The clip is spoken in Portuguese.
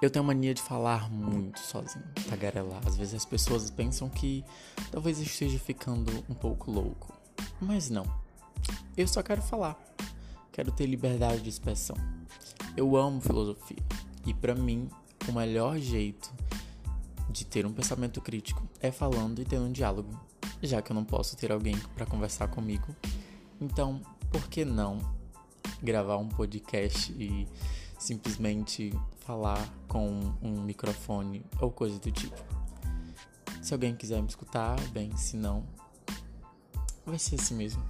Eu tenho mania de falar muito sozinho, tagarelar. Às vezes as pessoas pensam que talvez eu esteja ficando um pouco louco. Mas não. Eu só quero falar. Quero ter liberdade de expressão. Eu amo filosofia. E para mim, o melhor jeito de ter um pensamento crítico é falando e tendo um diálogo. Já que eu não posso ter alguém para conversar comigo, então por que não gravar um podcast e simplesmente falar com um microfone ou coisa do tipo. Se alguém quiser me escutar, bem, se não, vai ser assim mesmo.